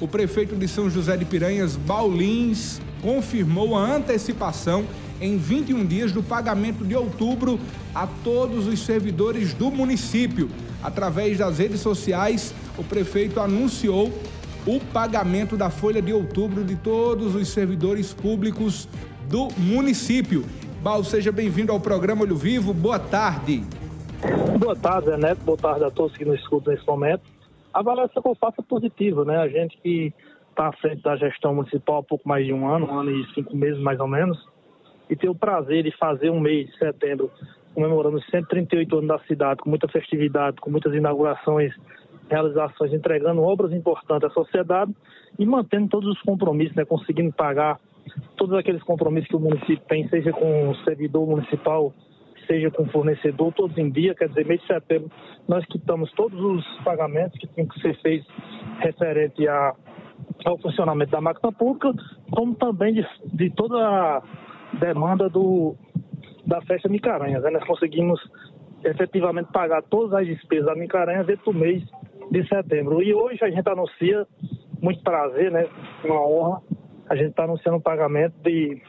o prefeito de São José de Piranhas, Baulins, confirmou a antecipação em 21 dias do pagamento de outubro a todos os servidores do município. Através das redes sociais, o prefeito anunciou o pagamento da folha de outubro de todos os servidores públicos do município. Bal, seja bem-vindo ao programa Olho Vivo. Boa tarde. Boa tarde, Neto. Boa tarde a todos que nos escutam nesse momento. A avaliação que eu faço é positiva, né? A gente que está à frente da gestão municipal há pouco mais de um ano, um ano e cinco meses mais ou menos, e ter o prazer de fazer um mês de setembro comemorando os 138 anos da cidade, com muita festividade, com muitas inaugurações, realizações, entregando obras importantes à sociedade e mantendo todos os compromissos, né, conseguindo pagar todos aqueles compromissos que o município tem, seja com o servidor municipal, seja com fornecedor, todos em dia, quer dizer, mês de setembro, nós quitamos todos os pagamentos que tinham que ser feitos referente a, ao funcionamento da máquina pública, como também de, de toda a demanda do, da festa Micaranhas. Né? Nós conseguimos efetivamente pagar todas as despesas da Micaranhas dentro do mês de setembro. E hoje a gente anuncia, muito prazer, né? Uma honra, a gente está anunciando o pagamento de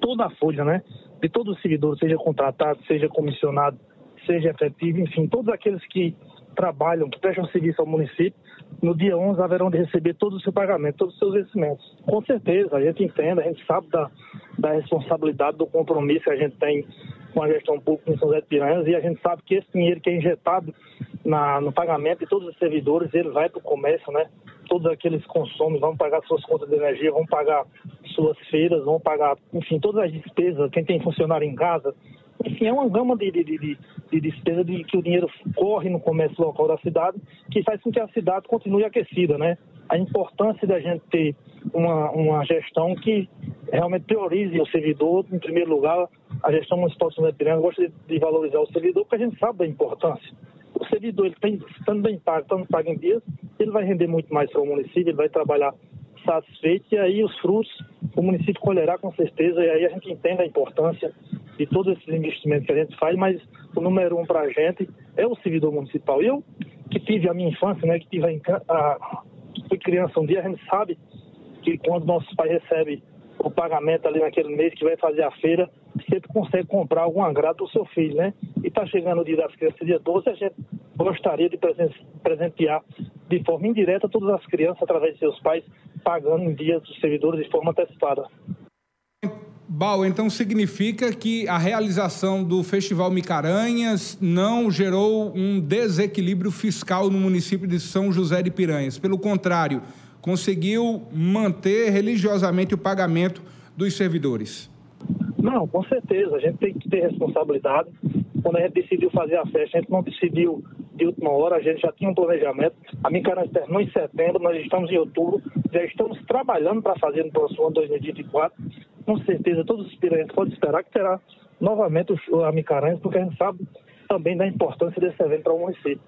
toda a folha, né? De todos os servidores, seja contratado, seja comissionado, seja efetivo, enfim, todos aqueles que trabalham, que prestam serviço ao município, no dia 11 haverão de receber todo o seu pagamento, todos os seus vencimentos. Com certeza, a gente entende, a gente sabe da, da responsabilidade, do compromisso que a gente tem com a gestão pública em São José de Piranhas e a gente sabe que esse dinheiro que é injetado na, no pagamento de todos os servidores, ele vai para o comércio, né? Todos aqueles consomem, vão pagar suas contas de energia, vão pagar suas feiras, vão pagar, enfim, todas as despesas, quem tem funcionário em casa, enfim, é uma gama de, de, de, de despesa de que o dinheiro corre no comércio local da cidade, que faz com que a cidade continue aquecida, né? A importância da gente ter uma, uma gestão que realmente priorize o servidor, em primeiro lugar, a gestão municipal de São Piranga gosta de, de, valorizar o servidor, porque a gente sabe da importância. O servidor, ele tem, estando bem pago, estando pago em dias, ele vai render muito mais para o município, ele vai trabalhar satisfeito e aí os frutos o município colherá com certeza e aí a gente entende a importância de todos esses investimentos que a gente faz, mas o número um para a gente é o servidor municipal. Eu, que tive a minha infância, né, que tive a, a fui criança um dia, a gente sabe que quando nossos pais recebem o pagamento ali naquele mês que vai fazer a feira, sempre consegue comprar algum agrado para o seu filho, né? E está chegando o dia das crianças, dia 12, a gente gostaria de presentear de forma indireta todas as crianças através de seus pais, pagando em dias dos servidores de forma antecipada. Bal, então significa que a realização do Festival Micaranhas não gerou um desequilíbrio fiscal no município de São José de Piranhas. Pelo contrário, conseguiu manter religiosamente o pagamento dos servidores. Não, com certeza. A gente tem que ter responsabilidade. Quando a gente decidiu fazer a festa, a gente não decidiu de última hora, a gente já tinha um planejamento. A Micaranhas terminou em setembro, nós estamos em outubro, já estamos trabalhando para fazer no próximo ano 2024 com certeza todos os piranhenses podem esperar que terá novamente a Micaranhas, porque a gente sabe também da importância desse evento para o município.